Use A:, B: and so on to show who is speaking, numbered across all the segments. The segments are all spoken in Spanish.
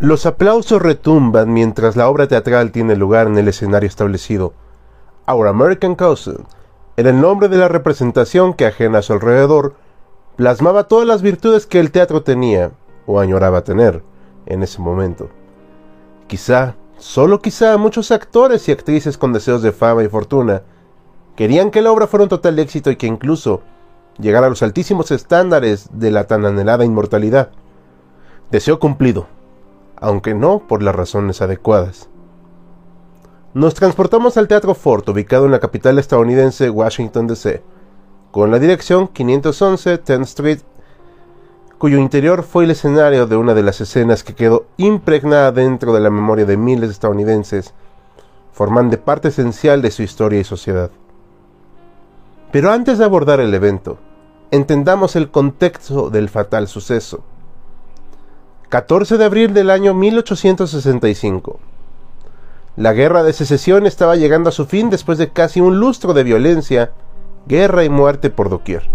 A: Los aplausos retumban mientras la obra teatral tiene lugar en el escenario establecido. Our American Cousin era el nombre de la representación que ajena a su alrededor plasmaba todas las virtudes que el teatro tenía o añoraba tener en ese momento. Quizá, solo quizá, muchos actores y actrices con deseos de fama y fortuna querían que la obra fuera un total éxito y que incluso llegara a los altísimos estándares de la tan anhelada inmortalidad. Deseo cumplido aunque no por las razones adecuadas. Nos transportamos al Teatro Ford, ubicado en la capital estadounidense Washington, D.C., con la dirección 511 10th Street, cuyo interior fue el escenario de una de las escenas que quedó impregnada dentro de la memoria de miles de estadounidenses, formando parte esencial de su historia y sociedad. Pero antes de abordar el evento, entendamos el contexto del fatal suceso. 14 de abril del año 1865. La guerra de secesión estaba llegando a su fin después de casi un lustro de violencia, guerra y muerte por doquier.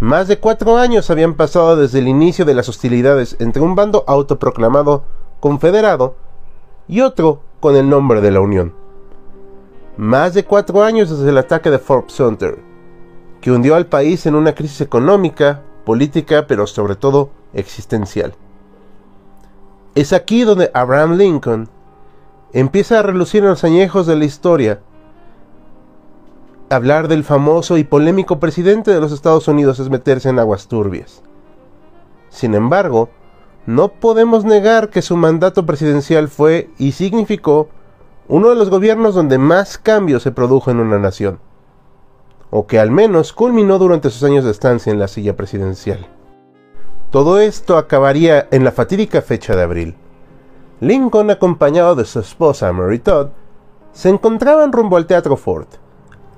A: Más de cuatro años habían pasado desde el inicio de las hostilidades entre un bando autoproclamado confederado y otro con el nombre de la Unión. Más de cuatro años desde el ataque de Fort Sumter, que hundió al país en una crisis económica, política, pero sobre todo existencial. Es aquí donde Abraham Lincoln empieza a relucir en los añejos de la historia. Hablar del famoso y polémico presidente de los Estados Unidos es meterse en aguas turbias. Sin embargo, no podemos negar que su mandato presidencial fue y significó uno de los gobiernos donde más cambios se produjo en una nación, o que al menos culminó durante sus años de estancia en la silla presidencial. Todo esto acabaría en la fatídica fecha de abril. Lincoln, acompañado de su esposa Mary Todd, se encontraban rumbo al Teatro Ford.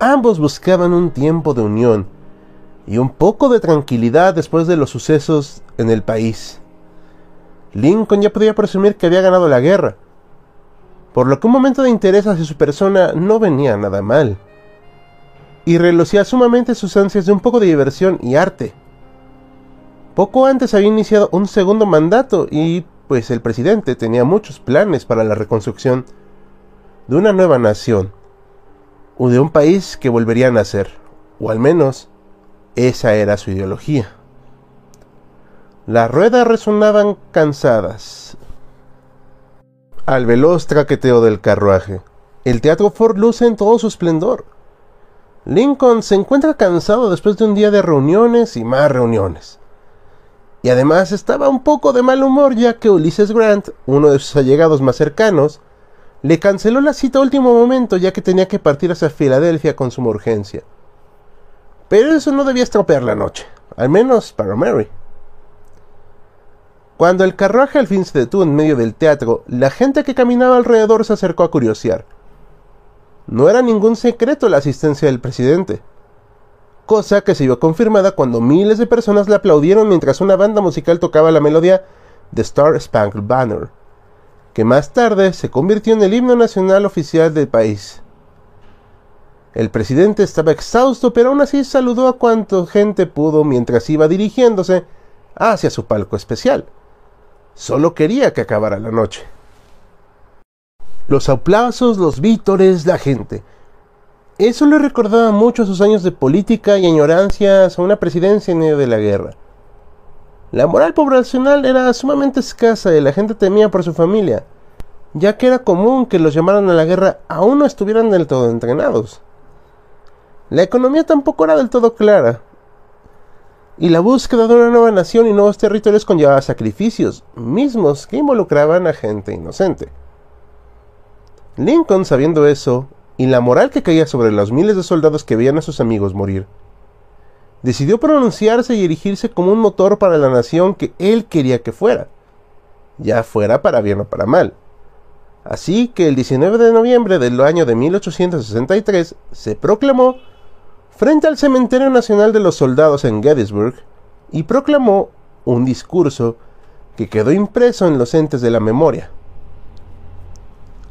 A: Ambos buscaban un tiempo de unión y un poco de tranquilidad después de los sucesos en el país. Lincoln ya podía presumir que había ganado la guerra, por lo que un momento de interés hacia su persona no venía nada mal, y relucía sumamente sus ansias de un poco de diversión y arte. Poco antes había iniciado un segundo mandato y pues el presidente tenía muchos planes para la reconstrucción de una nueva nación o de un país que volvería a nacer, o al menos esa era su ideología. Las ruedas resonaban cansadas al veloz traqueteo del carruaje. El teatro Ford luce en todo su esplendor. Lincoln se encuentra cansado después de un día de reuniones y más reuniones y además estaba un poco de mal humor ya que Ulises Grant, uno de sus allegados más cercanos, le canceló la cita a último momento ya que tenía que partir hacia Filadelfia con suma urgencia. Pero eso no debía estropear la noche, al menos para Mary. Cuando el carruaje al fin se detuvo en medio del teatro, la gente que caminaba alrededor se acercó a curiosear. No era ningún secreto la asistencia del presidente cosa que se vio confirmada cuando miles de personas le aplaudieron mientras una banda musical tocaba la melodía The Star Spangled Banner, que más tarde se convirtió en el himno nacional oficial del país. El presidente estaba exhausto, pero aún así saludó a cuanto gente pudo mientras iba dirigiéndose hacia su palco especial. Solo quería que acabara la noche. Los aplausos, los vítores, la gente eso le recordaba mucho a sus años de política y añorancias a una presidencia en medio de la guerra. La moral poblacional era sumamente escasa y la gente temía por su familia, ya que era común que los llamaran a la guerra aún no estuvieran del todo entrenados. La economía tampoco era del todo clara, y la búsqueda de una nueva nación y nuevos territorios conllevaba sacrificios, mismos que involucraban a gente inocente. Lincoln, sabiendo eso, y la moral que caía sobre los miles de soldados que veían a sus amigos morir. decidió pronunciarse y erigirse como un motor para la nación que él quería que fuera, ya fuera para bien o para mal. Así que el 19 de noviembre del año de 1863 se proclamó frente al Cementerio Nacional de los Soldados en Gettysburg y proclamó un discurso que quedó impreso en los entes de la memoria.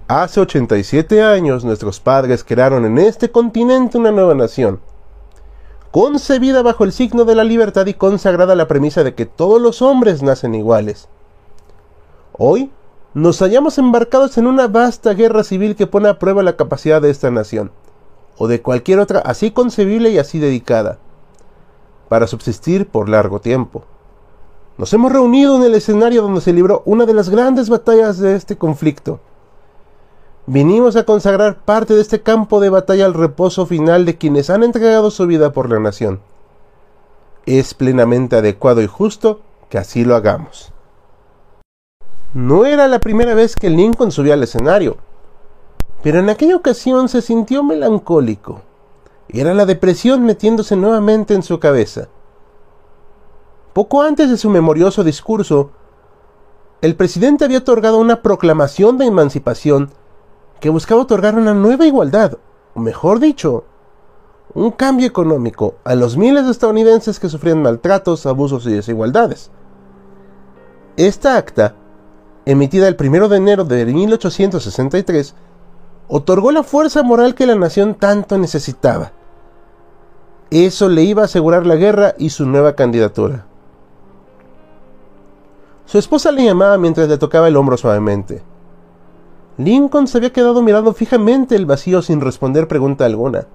A: Hace 87 años nuestros padres crearon en este continente una nueva nación, concebida bajo el signo de la libertad y consagrada a la premisa de que todos los hombres nacen iguales. Hoy nos hallamos embarcados en una vasta guerra civil que pone a prueba la capacidad de esta nación, o de cualquier otra así concebible y así dedicada, para subsistir por largo tiempo. Nos hemos reunido en el escenario donde se libró una de las grandes batallas de este conflicto, Vinimos a consagrar parte de este campo de batalla al reposo final de quienes han entregado su vida por la nación. Es plenamente adecuado y justo que así lo hagamos. No era la primera vez que Lincoln subía al escenario, pero en aquella ocasión se sintió melancólico. Era la depresión metiéndose nuevamente en su cabeza. Poco antes de su memorioso discurso, el presidente había otorgado una proclamación de emancipación que buscaba otorgar una nueva igualdad, o mejor dicho, un cambio económico a los miles de estadounidenses que sufrían maltratos, abusos y desigualdades. Esta acta, emitida el 1 de enero de 1863, otorgó la fuerza moral que la nación tanto necesitaba. Eso le iba a asegurar la guerra y su nueva candidatura. Su esposa le llamaba mientras le tocaba el hombro suavemente. Lincoln se había quedado mirando fijamente el vacío sin responder pregunta alguna.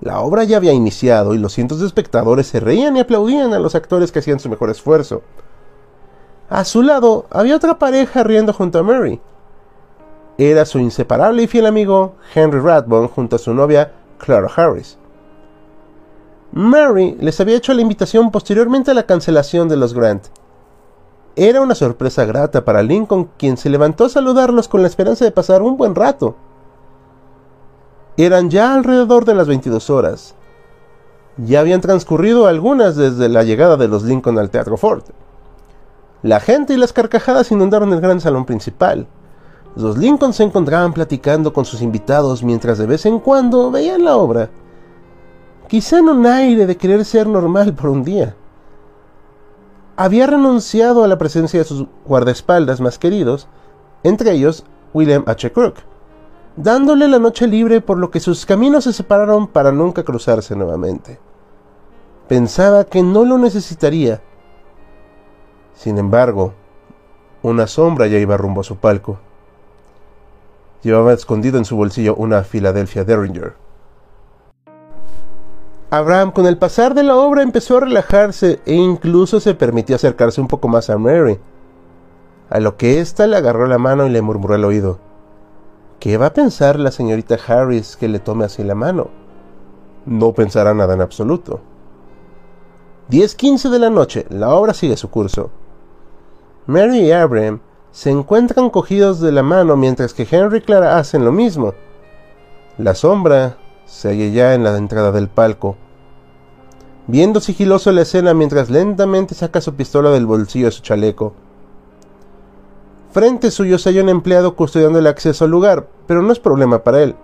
A: La obra ya había iniciado y los cientos de espectadores se reían y aplaudían a los actores que hacían su mejor esfuerzo. A su lado había otra pareja riendo junto a Mary. Era su inseparable y fiel amigo Henry Rathbone junto a su novia Clara Harris. Mary les había hecho la invitación posteriormente a la cancelación de los Grant era una sorpresa grata para Lincoln, quien se levantó a saludarlos con la esperanza de pasar un buen rato. Eran ya alrededor de las 22 horas. Ya habían transcurrido algunas desde la llegada de los Lincoln al Teatro Ford. La gente y las carcajadas inundaron el gran salón principal. Los Lincoln se encontraban platicando con sus invitados mientras de vez en cuando veían la obra. Quizá en un aire de querer ser normal por un día había renunciado a la presencia de sus guardaespaldas más queridos, entre ellos William H. Crook, dándole la noche libre por lo que sus caminos se separaron para nunca cruzarse nuevamente. Pensaba que no lo necesitaría. Sin embargo, una sombra ya iba rumbo a su palco. Llevaba escondido en su bolsillo una Philadelphia Derringer. Abraham con el pasar de la obra empezó a relajarse e incluso se permitió acercarse un poco más a Mary, a lo que ésta le agarró la mano y le murmuró al oído. ¿Qué va a pensar la señorita Harris que le tome así la mano? No pensará nada en absoluto. 10.15 de la noche, la obra sigue su curso. Mary y Abraham se encuentran cogidos de la mano mientras que Henry y Clara hacen lo mismo. La sombra se halla ya en la entrada del palco, viendo sigiloso la escena mientras lentamente saca su pistola del bolsillo de su chaleco. Frente suyo se halla un empleado custodiando el acceso al lugar, pero no es problema para él,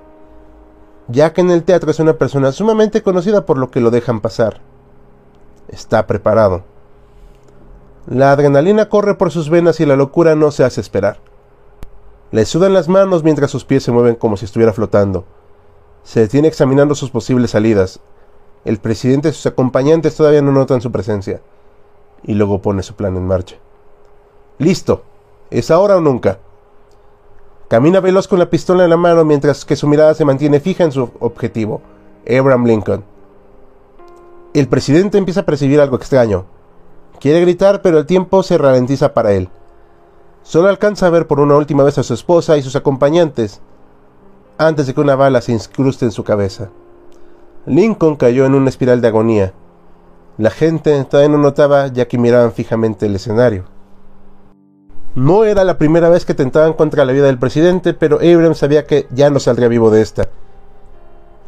A: ya que en el teatro es una persona sumamente conocida por lo que lo dejan pasar. Está preparado. La adrenalina corre por sus venas y la locura no se hace esperar. Le sudan las manos mientras sus pies se mueven como si estuviera flotando se detiene examinando sus posibles salidas. El presidente y sus acompañantes todavía no notan su presencia. Y luego pone su plan en marcha. Listo. ¿Es ahora o nunca? Camina veloz con la pistola en la mano mientras que su mirada se mantiene fija en su objetivo, Abraham Lincoln. El presidente empieza a percibir algo extraño. Quiere gritar, pero el tiempo se ralentiza para él. Solo alcanza a ver por una última vez a su esposa y sus acompañantes, antes de que una bala se incruste en su cabeza. Lincoln cayó en una espiral de agonía. La gente todavía no notaba ya que miraban fijamente el escenario. No era la primera vez que tentaban contra la vida del presidente, pero Abrams sabía que ya no saldría vivo de esta.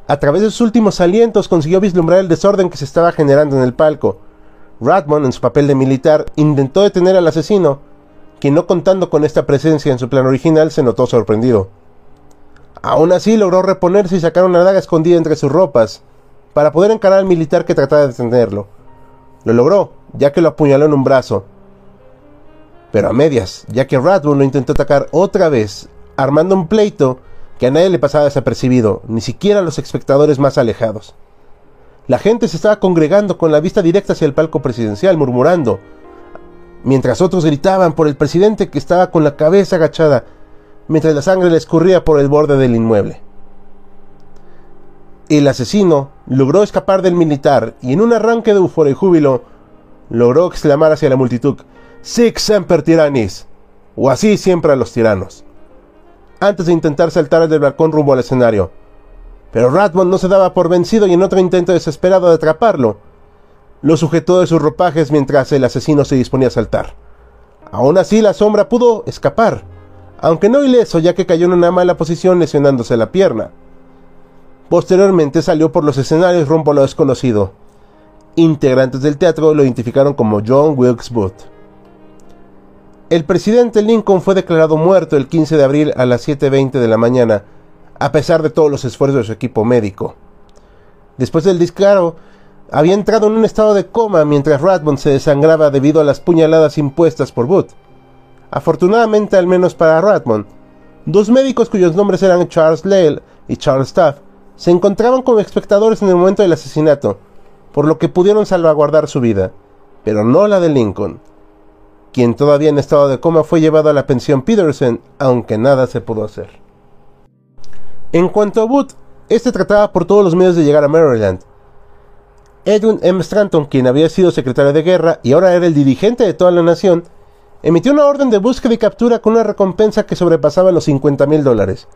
A: A través de sus últimos alientos consiguió vislumbrar el desorden que se estaba generando en el palco. Radmon, en su papel de militar, intentó detener al asesino, quien no contando con esta presencia en su plan original se notó sorprendido. Aún así logró reponerse y sacar una daga escondida entre sus ropas, para poder encarar al militar que trataba de detenerlo. Lo logró, ya que lo apuñaló en un brazo. Pero a medias, ya que Radburn lo intentó atacar otra vez, armando un pleito que a nadie le pasaba desapercibido, ni siquiera a los espectadores más alejados. La gente se estaba congregando con la vista directa hacia el palco presidencial, murmurando, mientras otros gritaban por el presidente que estaba con la cabeza agachada, mientras la sangre le escurría por el borde del inmueble. El asesino logró escapar del militar y en un arranque de euforia y júbilo logró exclamar hacia la multitud Sic semper tyrannis o así siempre a los tiranos antes de intentar saltar del balcón rumbo al escenario. Pero Radmond no se daba por vencido y en otro intento desesperado de atraparlo, lo sujetó de sus ropajes mientras el asesino se disponía a saltar. Aún así la sombra pudo escapar, aunque no ileso ya que cayó en una mala posición lesionándose la pierna. Posteriormente salió por los escenarios rumbo a lo desconocido. Integrantes del teatro lo identificaron como John Wilkes Booth. El presidente Lincoln fue declarado muerto el 15 de abril a las 7.20 de la mañana, a pesar de todos los esfuerzos de su equipo médico. Después del disparo, había entrado en un estado de coma mientras Radmond se desangraba debido a las puñaladas impuestas por Booth. Afortunadamente, al menos para Radmond, dos médicos cuyos nombres eran Charles Lale y Charles Staff se encontraban como espectadores en el momento del asesinato, por lo que pudieron salvaguardar su vida, pero no la de Lincoln, quien todavía en estado de coma fue llevado a la pensión Peterson, aunque nada se pudo hacer. En cuanto a Booth, este trataba por todos los medios de llegar a Maryland. Edwin M. Stanton, quien había sido secretario de guerra y ahora era el dirigente de toda la nación, emitió una orden de búsqueda y captura con una recompensa que sobrepasaba los 50 mil dólares.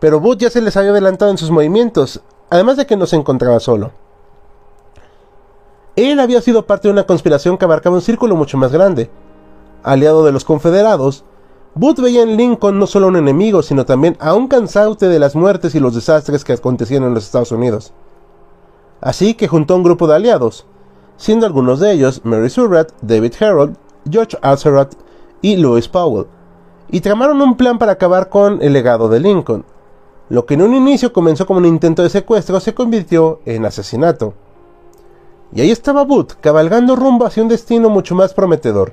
A: Pero Booth ya se les había adelantado en sus movimientos, además de que no se encontraba solo. Él había sido parte de una conspiración que abarcaba un círculo mucho más grande. Aliado de los confederados, Booth veía en Lincoln no solo un enemigo, sino también a un cansante de las muertes y los desastres que acontecían en los Estados Unidos. Así que juntó un grupo de aliados, siendo algunos de ellos Mary Surratt, David Harold, George Azeroth y Louis Powell, y tramaron un plan para acabar con el legado de Lincoln, lo que en un inicio comenzó como un intento de secuestro se convirtió en asesinato. Y ahí estaba Booth, cabalgando rumbo hacia un destino mucho más prometedor.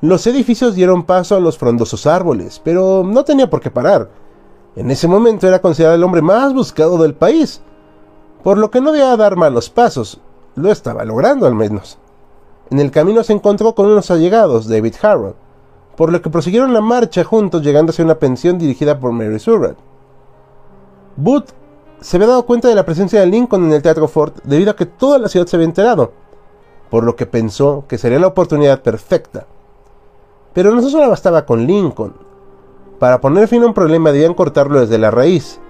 A: Los edificios dieron paso a los frondosos árboles, pero no tenía por qué parar. En ese momento era considerado el hombre más buscado del país, por lo que no debía dar malos pasos, lo estaba logrando al menos. En el camino se encontró con unos allegados, David Harrow, por lo que prosiguieron la marcha juntos llegando hacia una pensión dirigida por Mary Surratt. Booth se había dado cuenta de la presencia de Lincoln en el Teatro Ford debido a que toda la ciudad se había enterado, por lo que pensó que sería la oportunidad perfecta. Pero no solo bastaba con Lincoln. Para poner fin a un problema debían cortarlo desde la raíz,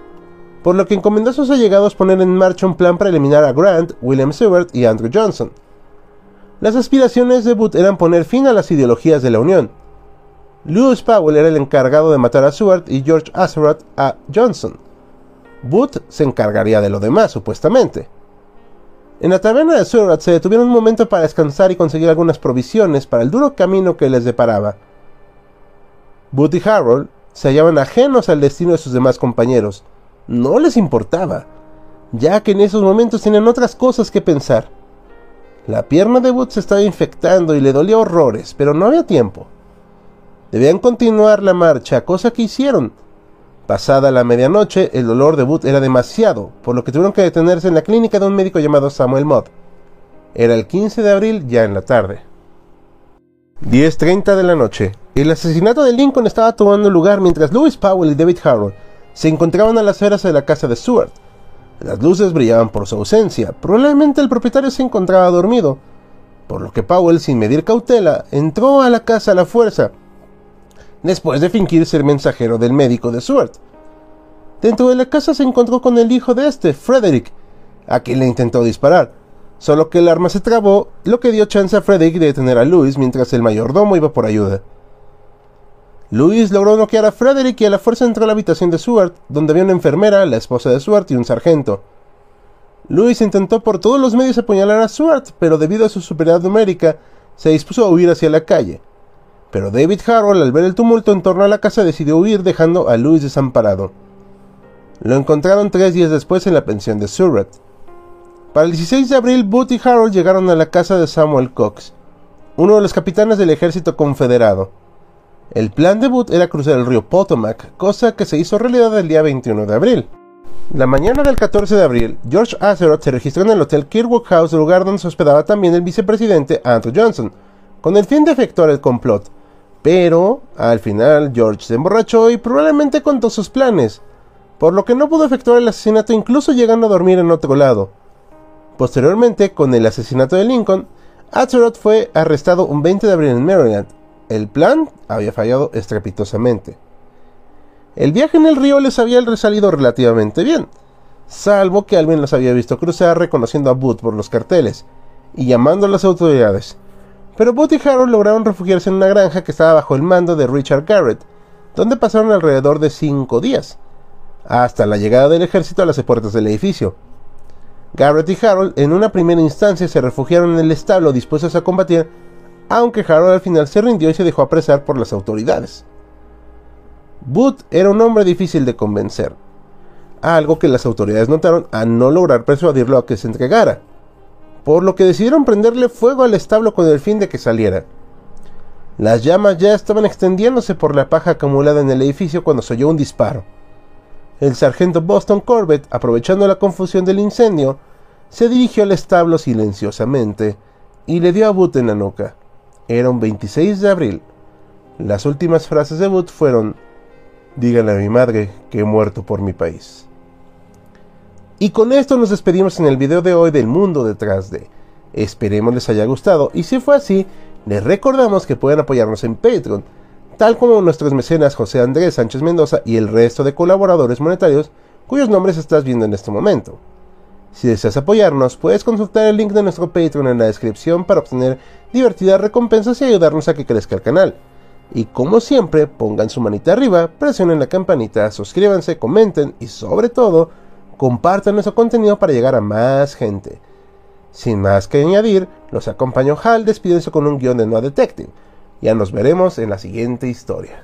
A: por lo que encomendó a sus allegados poner en marcha un plan para eliminar a Grant, William Seward y Andrew Johnson. Las aspiraciones de Booth eran poner fin a las ideologías de la Unión. Lewis Powell era el encargado de matar a Seward y George Azeroth a Johnson. Booth se encargaría de lo demás, supuestamente. En la taberna de Surratt se detuvieron un momento para descansar y conseguir algunas provisiones para el duro camino que les deparaba. Booth y Harold se hallaban ajenos al destino de sus demás compañeros. No les importaba, ya que en esos momentos tenían otras cosas que pensar. La pierna de Booth se estaba infectando y le dolía horrores, pero no había tiempo. Debían continuar la marcha, cosa que hicieron, Pasada la medianoche, el dolor de Booth era demasiado, por lo que tuvieron que detenerse en la clínica de un médico llamado Samuel Mott. Era el 15 de abril, ya en la tarde. 10.30 de la noche. El asesinato de Lincoln estaba tomando lugar mientras Louis Powell y David Harrow se encontraban a las afueras de la casa de Stuart. Las luces brillaban por su ausencia. Probablemente el propietario se encontraba dormido, por lo que Powell, sin medir cautela, entró a la casa a la fuerza después de fingir ser mensajero del médico de Stuart. Dentro de la casa se encontró con el hijo de este, Frederick, a quien le intentó disparar, solo que el arma se trabó, lo que dio chance a Frederick de detener a Louis mientras el mayordomo iba por ayuda. Louis logró noquear a Frederick y a la fuerza entró a la habitación de Stuart, donde había una enfermera, la esposa de Stuart y un sargento. Louis intentó por todos los medios apuñalar a Stuart, pero debido a su superioridad numérica, se dispuso a huir hacia la calle. Pero David Harrell, al ver el tumulto en torno a la casa, decidió huir dejando a Louis desamparado. Lo encontraron tres días después en la pensión de Surratt. Para el 16 de abril, Booth y Harold llegaron a la casa de Samuel Cox, uno de los capitanes del ejército confederado. El plan de Booth era cruzar el río Potomac, cosa que se hizo realidad el día 21 de abril. La mañana del 14 de abril, George Azeroth se registró en el Hotel Kirkwood House, lugar donde se hospedaba también el vicepresidente Andrew Johnson, con el fin de efectuar el complot. Pero, al final, George se emborrachó y probablemente contó sus planes por lo que no pudo efectuar el asesinato incluso llegando a dormir en otro lado. Posteriormente, con el asesinato de Lincoln, Atzeroth fue arrestado un 20 de abril en Maryland. El plan había fallado estrepitosamente. El viaje en el río les había salido relativamente bien, salvo que alguien los había visto cruzar reconociendo a Booth por los carteles y llamando a las autoridades. Pero Booth y Harold lograron refugiarse en una granja que estaba bajo el mando de Richard Garrett, donde pasaron alrededor de cinco días hasta la llegada del ejército a las puertas del edificio. Garrett y Harold en una primera instancia se refugiaron en el establo dispuestos a combatir, aunque Harold al final se rindió y se dejó apresar por las autoridades. Booth era un hombre difícil de convencer, algo que las autoridades notaron a no lograr persuadirlo a que se entregara, por lo que decidieron prenderle fuego al establo con el fin de que saliera. Las llamas ya estaban extendiéndose por la paja acumulada en el edificio cuando se oyó un disparo. El sargento Boston Corbett, aprovechando la confusión del incendio, se dirigió al establo silenciosamente y le dio a Booth en la nuca. Era un 26 de abril. Las últimas frases de Booth fueron: Díganle a mi madre que he muerto por mi país. Y con esto nos despedimos en el video de hoy del mundo detrás de. Esperemos les haya gustado y si fue así, les recordamos que pueden apoyarnos en Patreon tal como nuestros mecenas José Andrés Sánchez Mendoza y el resto de colaboradores monetarios cuyos nombres estás viendo en este momento. Si deseas apoyarnos, puedes consultar el link de nuestro Patreon en la descripción para obtener divertidas recompensas y ayudarnos a que crezca el canal. Y como siempre, pongan su manita arriba, presionen la campanita, suscríbanse, comenten y sobre todo, compartan nuestro contenido para llegar a más gente. Sin más que añadir, los acompaño Hal despídense con un guion de No Detective ya nos veremos en la siguiente historia.